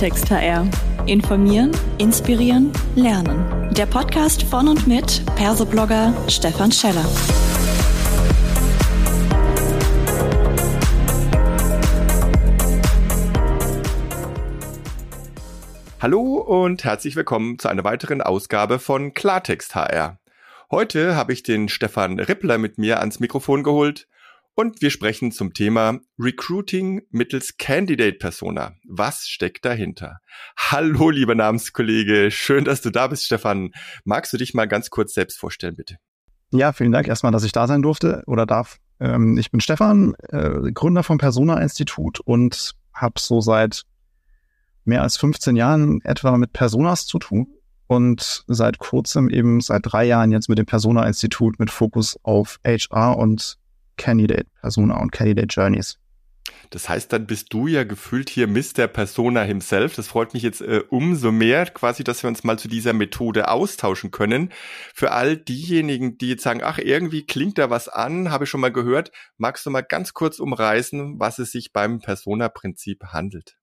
Klartext HR. Informieren, inspirieren, lernen. Der Podcast von und mit Persoblogger Stefan Scheller. Hallo und herzlich willkommen zu einer weiteren Ausgabe von Klartext HR. Heute habe ich den Stefan Rippler mit mir ans Mikrofon geholt und wir sprechen zum Thema Recruiting mittels Candidate Persona. Was steckt dahinter? Hallo, lieber Namenskollege. Schön, dass du da bist, Stefan. Magst du dich mal ganz kurz selbst vorstellen, bitte? Ja, vielen Dank erstmal, dass ich da sein durfte oder darf. Ähm, ich bin Stefan, äh, Gründer vom Persona Institut und habe so seit mehr als 15 Jahren etwa mit Personas zu tun und seit kurzem eben seit drei Jahren jetzt mit dem Persona Institut mit Fokus auf HR und Candidate Persona und Candidate Journeys. Das heißt, dann bist du ja gefühlt hier Mr. Persona himself. Das freut mich jetzt äh, umso mehr, quasi, dass wir uns mal zu dieser Methode austauschen können. Für all diejenigen, die jetzt sagen, ach, irgendwie klingt da was an, habe ich schon mal gehört. Magst du mal ganz kurz umreißen, was es sich beim Persona-Prinzip handelt?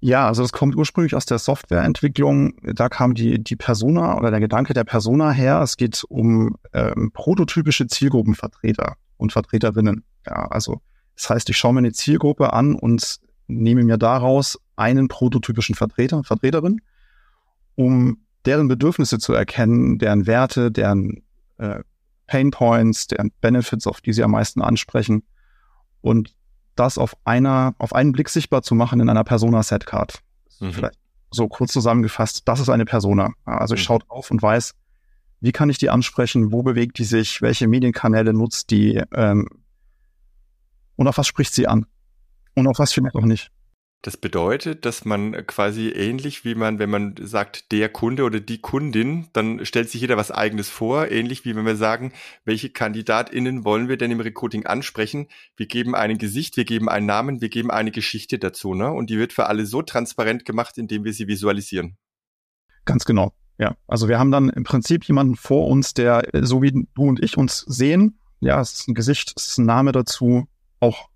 Ja, also das kommt ursprünglich aus der Softwareentwicklung. Da kam die, die Persona oder der Gedanke der Persona her. Es geht um ähm, prototypische Zielgruppenvertreter und Vertreterinnen. Ja, also das heißt, ich schaue mir eine Zielgruppe an und nehme mir daraus einen prototypischen Vertreter, Vertreterin, um deren Bedürfnisse zu erkennen, deren Werte, deren äh, Pain Points, deren Benefits, auf die sie am meisten ansprechen und das auf einer, auf einen Blick sichtbar zu machen in einer Persona-Set-Card. Mhm. Vielleicht so kurz zusammengefasst, das ist eine Persona. Also ich mhm. schaue drauf und weiß, wie kann ich die ansprechen, wo bewegt die sich, welche Medienkanäle nutzt die ähm, und auf was spricht sie an und auf was vielleicht auch nicht. Das bedeutet, dass man quasi ähnlich wie man, wenn man sagt, der Kunde oder die Kundin, dann stellt sich jeder was eigenes vor, ähnlich wie wenn wir sagen, welche KandidatInnen wollen wir denn im Recruiting ansprechen? Wir geben ein Gesicht, wir geben einen Namen, wir geben eine Geschichte dazu, ne? Und die wird für alle so transparent gemacht, indem wir sie visualisieren. Ganz genau. Ja, also wir haben dann im Prinzip jemanden vor uns, der so wie du und ich uns sehen. Ja, es ist ein Gesicht, es ist ein Name dazu, auch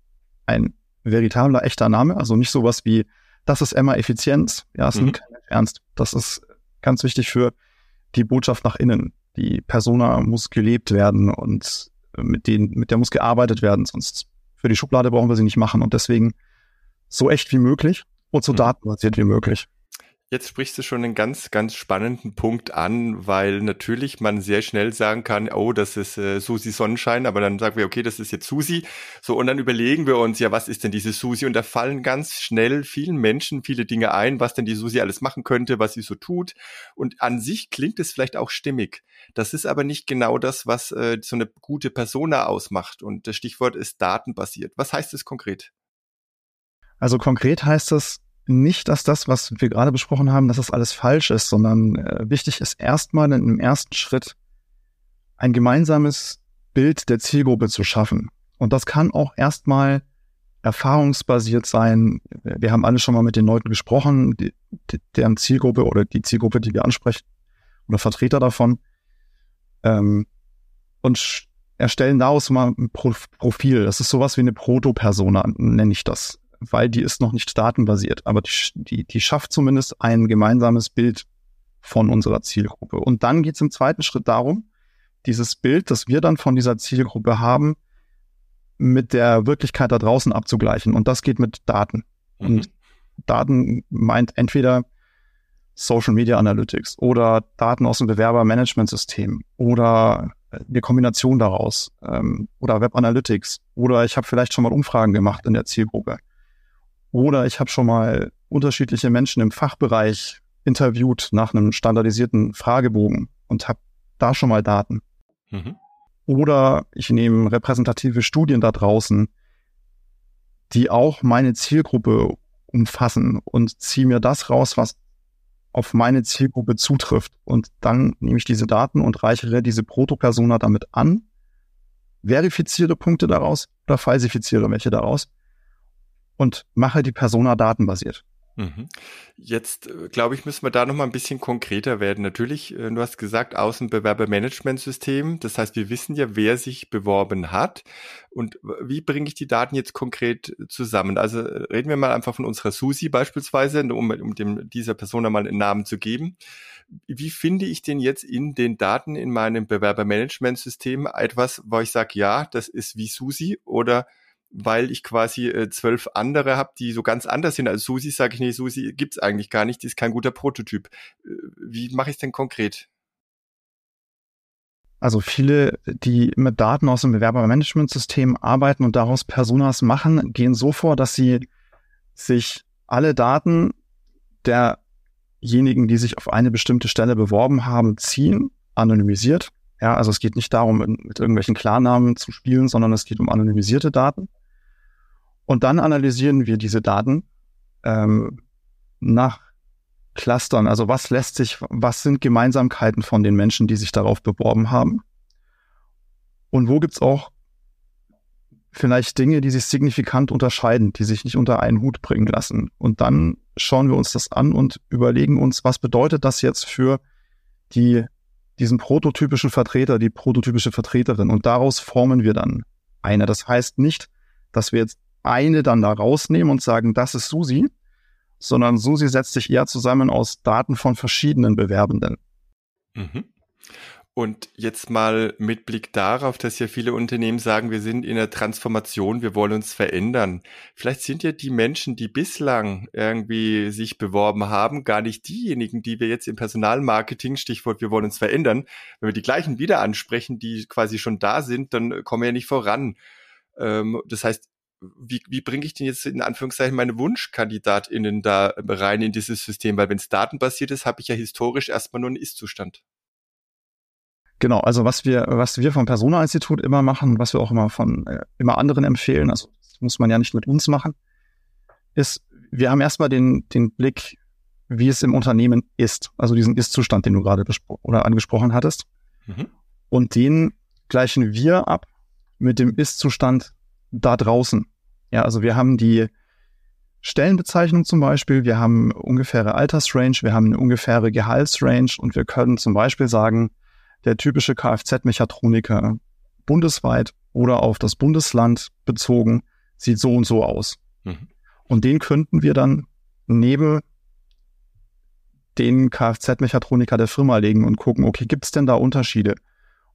ein veritabler, echter Name. Also nicht sowas wie, das ist Emma Effizienz. Ja, es mhm. nimmt kein ernst. Das ist ganz wichtig für die Botschaft nach innen. Die Persona muss gelebt werden und mit denen, mit der muss gearbeitet werden, sonst für die Schublade brauchen wir sie nicht machen. Und deswegen so echt wie möglich und so mhm. datenbasiert wie möglich. Jetzt sprichst du schon einen ganz, ganz spannenden Punkt an, weil natürlich man sehr schnell sagen kann, oh, das ist äh, Susi Sonnenschein, aber dann sagen wir, okay, das ist jetzt Susi. So, und dann überlegen wir uns, ja, was ist denn diese Susi? Und da fallen ganz schnell vielen Menschen viele Dinge ein, was denn die Susi alles machen könnte, was sie so tut. Und an sich klingt es vielleicht auch stimmig. Das ist aber nicht genau das, was äh, so eine gute Persona ausmacht. Und das Stichwort ist datenbasiert. Was heißt es konkret? Also konkret heißt es, nicht, dass das, was wir gerade besprochen haben, dass das alles falsch ist, sondern äh, wichtig ist erstmal in einem ersten Schritt ein gemeinsames Bild der Zielgruppe zu schaffen. Und das kann auch erstmal erfahrungsbasiert sein. Wir haben alle schon mal mit den Leuten gesprochen, die, deren Zielgruppe oder die Zielgruppe, die wir ansprechen, oder Vertreter davon, ähm, und erstellen daraus mal ein Pro Profil. Das ist sowas wie eine Proto-Persona, nenne ich das weil die ist noch nicht datenbasiert, aber die, die, die schafft zumindest ein gemeinsames Bild von unserer Zielgruppe. Und dann geht es im zweiten Schritt darum, dieses Bild, das wir dann von dieser Zielgruppe haben, mit der Wirklichkeit da draußen abzugleichen. Und das geht mit Daten. Mhm. Und Daten meint entweder Social Media Analytics oder Daten aus dem Bewerbermanagementsystem oder eine Kombination daraus ähm, oder Web Analytics oder ich habe vielleicht schon mal Umfragen gemacht in der Zielgruppe oder ich habe schon mal unterschiedliche Menschen im Fachbereich interviewt nach einem standardisierten Fragebogen und habe da schon mal Daten. Mhm. Oder ich nehme repräsentative Studien da draußen, die auch meine Zielgruppe umfassen und ziehe mir das raus, was auf meine Zielgruppe zutrifft. Und dann nehme ich diese Daten und reichere diese Proto-Persona damit an, verifiziere Punkte daraus oder falsifiziere welche daraus und mache die Persona datenbasiert. Mhm. Jetzt, äh, glaube ich, müssen wir da noch mal ein bisschen konkreter werden. Natürlich, äh, du hast gesagt, Außenbewerbermanagementsystem. Das heißt, wir wissen ja, wer sich beworben hat. Und wie bringe ich die Daten jetzt konkret zusammen? Also reden wir mal einfach von unserer Susi beispielsweise, um, um dem, dieser Person einmal einen Namen zu geben. Wie finde ich denn jetzt in den Daten in meinem Bewerbermanagementsystem etwas, wo ich sage, ja, das ist wie Susi oder weil ich quasi äh, zwölf andere habe, die so ganz anders sind als Susi, sage ich, nee, Susi gibt's eigentlich gar nicht, die ist kein guter Prototyp. Äh, wie mache ich es denn konkret? Also viele, die mit Daten aus dem Bewerbermanagementsystem arbeiten und daraus Personas machen, gehen so vor, dass sie sich alle Daten derjenigen, die sich auf eine bestimmte Stelle beworben haben, ziehen, anonymisiert. Ja, also es geht nicht darum, mit irgendwelchen Klarnamen zu spielen, sondern es geht um anonymisierte Daten. Und dann analysieren wir diese Daten ähm, nach Clustern. Also was lässt sich, was sind Gemeinsamkeiten von den Menschen, die sich darauf beworben haben? Und wo gibt's auch vielleicht Dinge, die sich signifikant unterscheiden, die sich nicht unter einen Hut bringen lassen? Und dann schauen wir uns das an und überlegen uns, was bedeutet das jetzt für die, diesen prototypischen Vertreter, die prototypische Vertreterin? Und daraus formen wir dann eine. Das heißt nicht, dass wir jetzt eine dann da rausnehmen und sagen, das ist Susi, sondern Susi setzt sich eher zusammen aus Daten von verschiedenen Bewerbenden. Mhm. Und jetzt mal mit Blick darauf, dass ja viele Unternehmen sagen, wir sind in der Transformation, wir wollen uns verändern. Vielleicht sind ja die Menschen, die bislang irgendwie sich beworben haben, gar nicht diejenigen, die wir jetzt im Personalmarketing, Stichwort, wir wollen uns verändern. Wenn wir die gleichen wieder ansprechen, die quasi schon da sind, dann kommen wir ja nicht voran. Ähm, das heißt, wie, wie bringe ich denn jetzt in Anführungszeichen meine WunschkandidatInnen da rein in dieses System? Weil wenn es datenbasiert ist, habe ich ja historisch erstmal nur einen Ist-Zustand. Genau, also was wir, was wir vom Persona-Institut immer machen, was wir auch immer von äh, immer anderen empfehlen, also das muss man ja nicht mit uns machen, ist, wir haben erstmal den, den Blick, wie es im Unternehmen ist, also diesen Ist-Zustand, den du gerade oder angesprochen hattest. Mhm. Und den gleichen wir ab mit dem Ist-Zustand da draußen. Ja, also wir haben die Stellenbezeichnung zum Beispiel, wir haben ungefähre Altersrange, wir haben eine ungefähre Gehaltsrange und wir können zum Beispiel sagen, der typische Kfz-Mechatroniker bundesweit oder auf das Bundesland bezogen sieht so und so aus. Mhm. Und den könnten wir dann neben den Kfz-Mechatroniker der Firma legen und gucken, okay, gibt es denn da Unterschiede?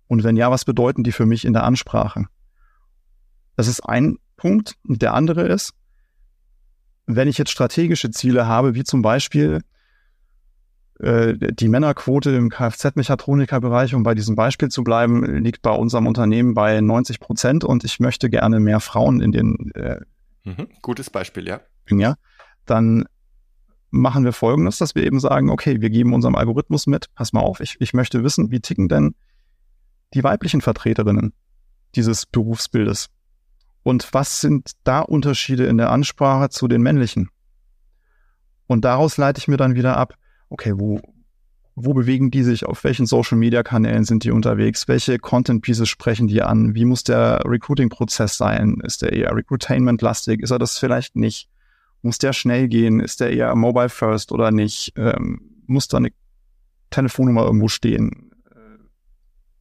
Und wenn ja, was bedeuten die für mich in der Ansprache? Das ist ein Punkt. Und der andere ist, wenn ich jetzt strategische Ziele habe, wie zum Beispiel äh, die Männerquote im Kfz-Mechatroniker-Bereich, um bei diesem Beispiel zu bleiben, liegt bei unserem Unternehmen bei 90 Prozent und ich möchte gerne mehr Frauen in den äh, mhm, gutes Beispiel, ja. Ja, dann machen wir folgendes, dass wir eben sagen, okay, wir geben unserem Algorithmus mit, pass mal auf, ich, ich möchte wissen, wie ticken denn die weiblichen Vertreterinnen dieses Berufsbildes? Und was sind da Unterschiede in der Ansprache zu den männlichen? Und daraus leite ich mir dann wieder ab, okay, wo, wo bewegen die sich, auf welchen Social Media Kanälen sind die unterwegs, welche Content Pieces sprechen die an, wie muss der Recruiting Prozess sein, ist der eher Recruitainment lastig, ist er das vielleicht nicht, muss der schnell gehen, ist der eher Mobile First oder nicht, ähm, muss da eine Telefonnummer irgendwo stehen? Äh,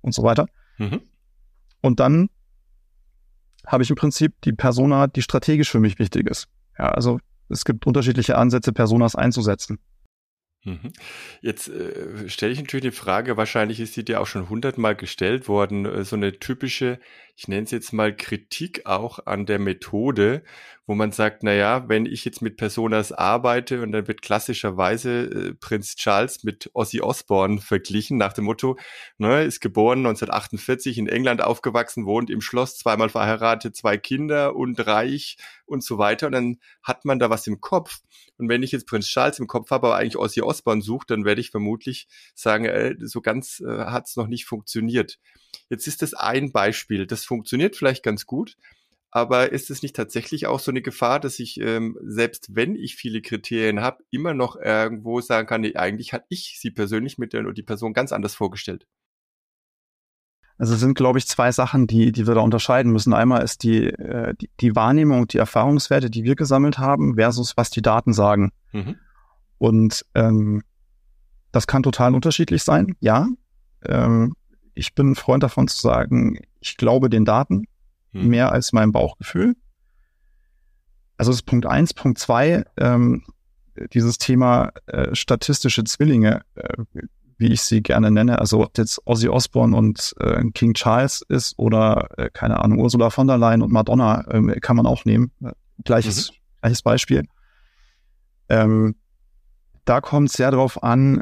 und so weiter. Mhm. Und dann habe ich im Prinzip die Persona, die strategisch für mich wichtig ist. Ja, also es gibt unterschiedliche Ansätze, Personas einzusetzen. Mhm. Jetzt äh, stelle ich natürlich die Frage, wahrscheinlich ist die dir auch schon hundertmal gestellt worden, äh, so eine typische, ich nenne es jetzt mal Kritik auch an der Methode, wo man sagt, na ja, wenn ich jetzt mit Personas arbeite und dann wird klassischerweise äh, Prinz Charles mit Ozzy Osbourne verglichen, nach dem Motto, ne, ist geboren 1948 in England aufgewachsen, wohnt im Schloss, zweimal verheiratet, zwei Kinder und reich und so weiter. Und dann hat man da was im Kopf. Und wenn ich jetzt Prinz Charles im Kopf habe, aber eigentlich Ozzy Osbourne sucht, dann werde ich vermutlich sagen, äh, so ganz äh, hat es noch nicht funktioniert. Jetzt ist das ein Beispiel. Das funktioniert vielleicht ganz gut, aber ist es nicht tatsächlich auch so eine Gefahr, dass ich, ähm, selbst wenn ich viele Kriterien habe, immer noch irgendwo sagen kann, nee, eigentlich hat ich sie persönlich mit der die Person ganz anders vorgestellt? Also es sind, glaube ich, zwei Sachen, die, die wir da unterscheiden müssen. Einmal ist die, äh, die, die Wahrnehmung, die Erfahrungswerte, die wir gesammelt haben, versus was die Daten sagen. Mhm. Und ähm, das kann total unterschiedlich sein, ja. Ähm, ich bin ein Freund davon zu sagen, ich glaube den Daten hm. mehr als meinem Bauchgefühl. Also das ist Punkt eins. Punkt zwei, ähm, dieses Thema äh, statistische Zwillinge, äh, wie ich sie gerne nenne, also ob jetzt Ozzy Osbourne und äh, King Charles ist oder äh, keine Ahnung, Ursula von der Leyen und Madonna, äh, kann man auch nehmen. Gleiches, mhm. gleiches Beispiel. Ähm, da kommt es sehr darauf an,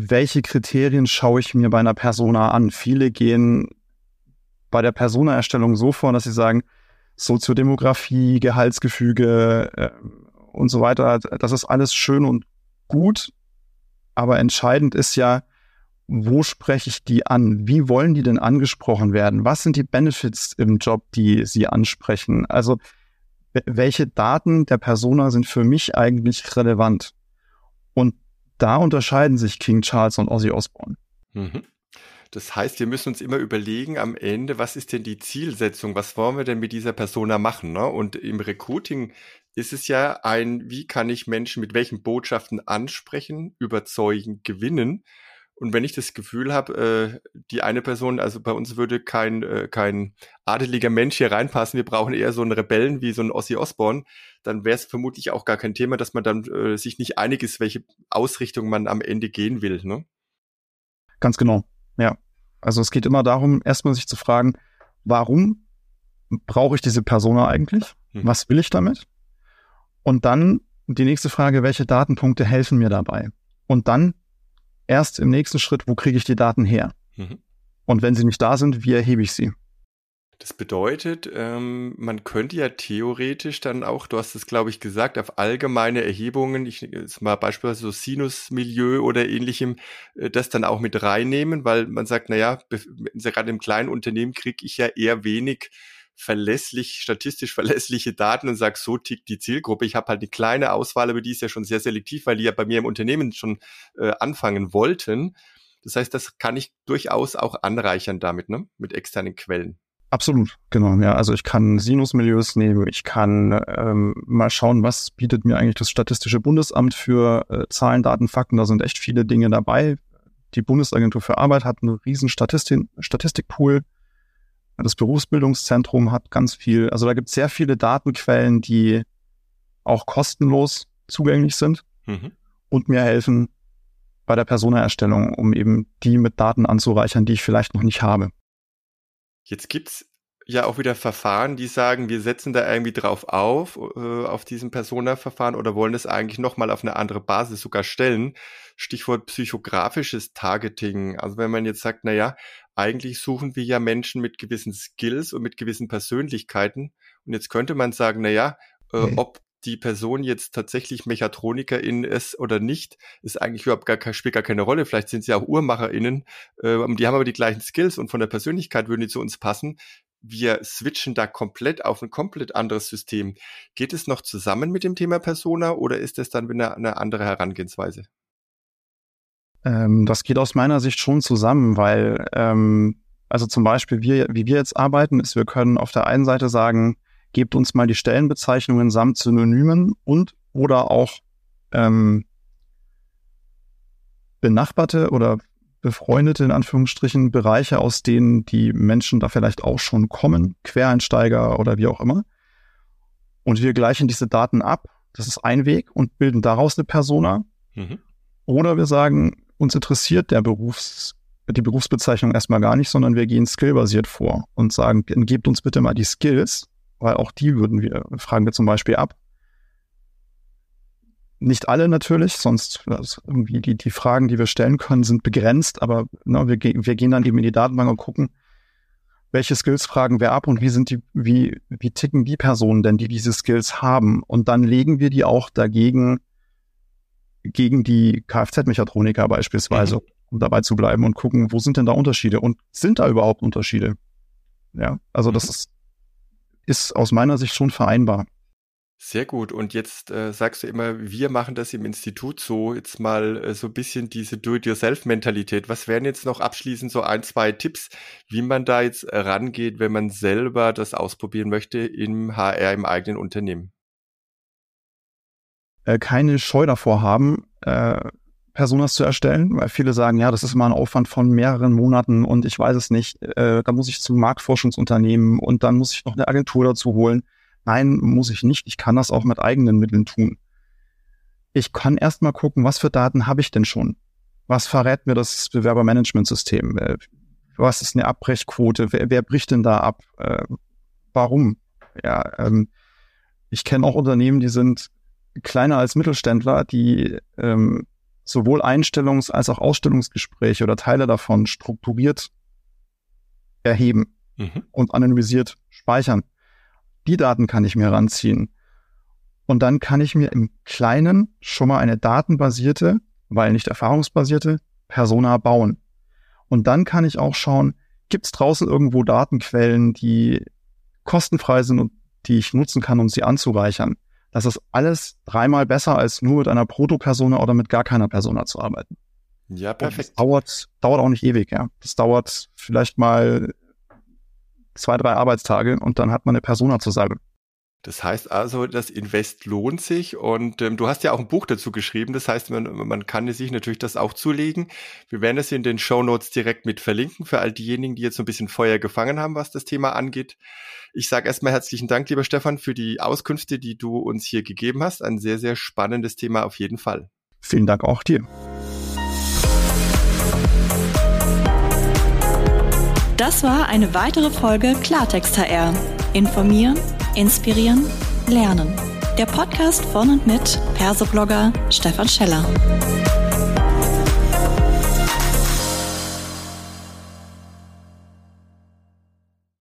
welche Kriterien schaue ich mir bei einer Persona an. Viele gehen bei der Persona-Erstellung so vor, dass sie sagen, Soziodemografie, Gehaltsgefüge äh, und so weiter, das ist alles schön und gut, aber entscheidend ist ja, wo spreche ich die an? Wie wollen die denn angesprochen werden? Was sind die Benefits im Job, die sie ansprechen? Also welche Daten der Persona sind für mich eigentlich relevant? Und da unterscheiden sich King Charles und Ozzy Osbourne. Mhm. Das heißt, wir müssen uns immer überlegen am Ende, was ist denn die Zielsetzung? Was wollen wir denn mit dieser Persona machen? Ne? Und im Recruiting ist es ja ein, wie kann ich Menschen mit welchen Botschaften ansprechen, überzeugen, gewinnen? Und wenn ich das Gefühl habe, äh, die eine Person, also bei uns würde kein, äh, kein adeliger Mensch hier reinpassen, wir brauchen eher so einen Rebellen wie so ein Ossi Osborn, dann wäre es vermutlich auch gar kein Thema, dass man dann äh, sich nicht einig ist, welche Ausrichtung man am Ende gehen will. Ne? Ganz genau, ja. Also es geht immer darum, erstmal sich zu fragen, warum brauche ich diese Persona eigentlich? Hm. Was will ich damit? Und dann die nächste Frage, welche Datenpunkte helfen mir dabei? Und dann erst im nächsten Schritt, wo kriege ich die Daten her? Mhm. Und wenn sie nicht da sind, wie erhebe ich sie? Das bedeutet, ähm, man könnte ja theoretisch dann auch, du hast es glaube ich gesagt, auf allgemeine Erhebungen, ich jetzt mal beispielsweise so Sinusmilieu oder ähnlichem, äh, das dann auch mit reinnehmen, weil man sagt, naja, gerade im kleinen Unternehmen kriege ich ja eher wenig verlässlich, statistisch verlässliche Daten und sage, so tickt die Zielgruppe. Ich habe halt eine kleine Auswahl, aber die ist ja schon sehr selektiv, weil die ja bei mir im Unternehmen schon äh, anfangen wollten. Das heißt, das kann ich durchaus auch anreichern damit, ne? mit externen Quellen. Absolut, genau. Ja, also ich kann Sinusmilieus nehmen, ich kann ähm, mal schauen, was bietet mir eigentlich das Statistische Bundesamt für äh, Zahlen, Daten, Fakten. Da sind echt viele Dinge dabei. Die Bundesagentur für Arbeit hat einen riesen Statistik Statistikpool das Berufsbildungszentrum hat ganz viel, also da gibt es sehr viele Datenquellen, die auch kostenlos zugänglich sind mhm. und mir helfen bei der Personaerstellung, um eben die mit Daten anzureichern, die ich vielleicht noch nicht habe. Jetzt gibt's ja auch wieder Verfahren, die sagen, wir setzen da irgendwie drauf auf, äh, auf diesem Persona-Verfahren oder wollen das eigentlich nochmal auf eine andere Basis sogar stellen. Stichwort psychografisches Targeting. Also wenn man jetzt sagt, na ja, eigentlich suchen wir ja Menschen mit gewissen Skills und mit gewissen Persönlichkeiten. Und jetzt könnte man sagen, na ja, äh, mhm. ob die Person jetzt tatsächlich Mechatronikerin ist oder nicht, ist eigentlich überhaupt gar, spielt gar keine Rolle. Vielleicht sind sie auch UhrmacherInnen, äh, die haben aber die gleichen Skills und von der Persönlichkeit würden die zu uns passen wir switchen da komplett auf ein komplett anderes System. Geht es noch zusammen mit dem Thema Persona oder ist es dann wieder eine andere Herangehensweise? Ähm, das geht aus meiner Sicht schon zusammen, weil ähm, also zum Beispiel wir, wie wir jetzt arbeiten, ist, wir können auf der einen Seite sagen, gebt uns mal die Stellenbezeichnungen samt Synonymen und oder auch ähm, benachbarte oder befreundete, in Anführungsstrichen, Bereiche, aus denen die Menschen da vielleicht auch schon kommen, Quereinsteiger oder wie auch immer. Und wir gleichen diese Daten ab. Das ist ein Weg und bilden daraus eine Persona. Mhm. Oder wir sagen, uns interessiert der Berufs, die Berufsbezeichnung erstmal gar nicht, sondern wir gehen skillbasiert vor und sagen, gebt uns bitte mal die Skills, weil auch die würden wir, fragen wir zum Beispiel ab. Nicht alle natürlich, sonst also irgendwie die, die Fragen, die wir stellen können, sind begrenzt, aber ne, wir, wir gehen dann eben in die Datenbank und gucken, welche Skills fragen wir ab und wie sind die, wie, wie ticken die Personen denn, die diese Skills haben? Und dann legen wir die auch dagegen, gegen die Kfz-Mechatroniker beispielsweise, mhm. um dabei zu bleiben und gucken, wo sind denn da Unterschiede und sind da überhaupt Unterschiede? Ja, also mhm. das ist, ist aus meiner Sicht schon vereinbar. Sehr gut. Und jetzt äh, sagst du immer, wir machen das im Institut so, jetzt mal äh, so ein bisschen diese Do-it-yourself-Mentalität. Was wären jetzt noch abschließend so ein, zwei Tipps, wie man da jetzt rangeht, wenn man selber das ausprobieren möchte im HR, im eigenen Unternehmen? Äh, keine Scheu davor haben, äh, Personas zu erstellen, weil viele sagen, ja, das ist mal ein Aufwand von mehreren Monaten und ich weiß es nicht, äh, da muss ich zum Marktforschungsunternehmen und dann muss ich noch eine Agentur dazu holen. Nein, muss ich nicht. Ich kann das auch mit eigenen Mitteln tun. Ich kann erstmal gucken, was für Daten habe ich denn schon? Was verrät mir das Bewerbermanagementsystem? Äh, was ist eine Abbrechquote? Wer, wer bricht denn da ab? Äh, warum? Ja, ähm, ich kenne auch Unternehmen, die sind kleiner als Mittelständler, die ähm, sowohl Einstellungs- als auch Ausstellungsgespräche oder Teile davon strukturiert erheben mhm. und anonymisiert speichern. Die Daten kann ich mir ranziehen. Und dann kann ich mir im Kleinen schon mal eine datenbasierte, weil nicht erfahrungsbasierte, Persona bauen. Und dann kann ich auch schauen, gibt es draußen irgendwo Datenquellen, die kostenfrei sind und die ich nutzen kann, um sie anzureichern. Das ist alles dreimal besser, als nur mit einer Proto-Persona oder mit gar keiner Persona zu arbeiten. Ja, perfekt. das dauert, dauert auch nicht ewig, ja. Das dauert vielleicht mal zwei, drei Arbeitstage und dann hat man eine Persona zur Seite. Das heißt also, das Invest lohnt sich und ähm, du hast ja auch ein Buch dazu geschrieben. Das heißt, man, man kann sich natürlich das auch zulegen. Wir werden es in den Show Notes direkt mit verlinken für all diejenigen, die jetzt so ein bisschen Feuer gefangen haben, was das Thema angeht. Ich sage erstmal herzlichen Dank, lieber Stefan, für die Auskünfte, die du uns hier gegeben hast. Ein sehr, sehr spannendes Thema auf jeden Fall. Vielen Dank auch dir. Das war eine weitere Folge Klartext HR. Informieren Inspirieren, Lernen. Der Podcast von und mit Persoblogger Stefan Scheller.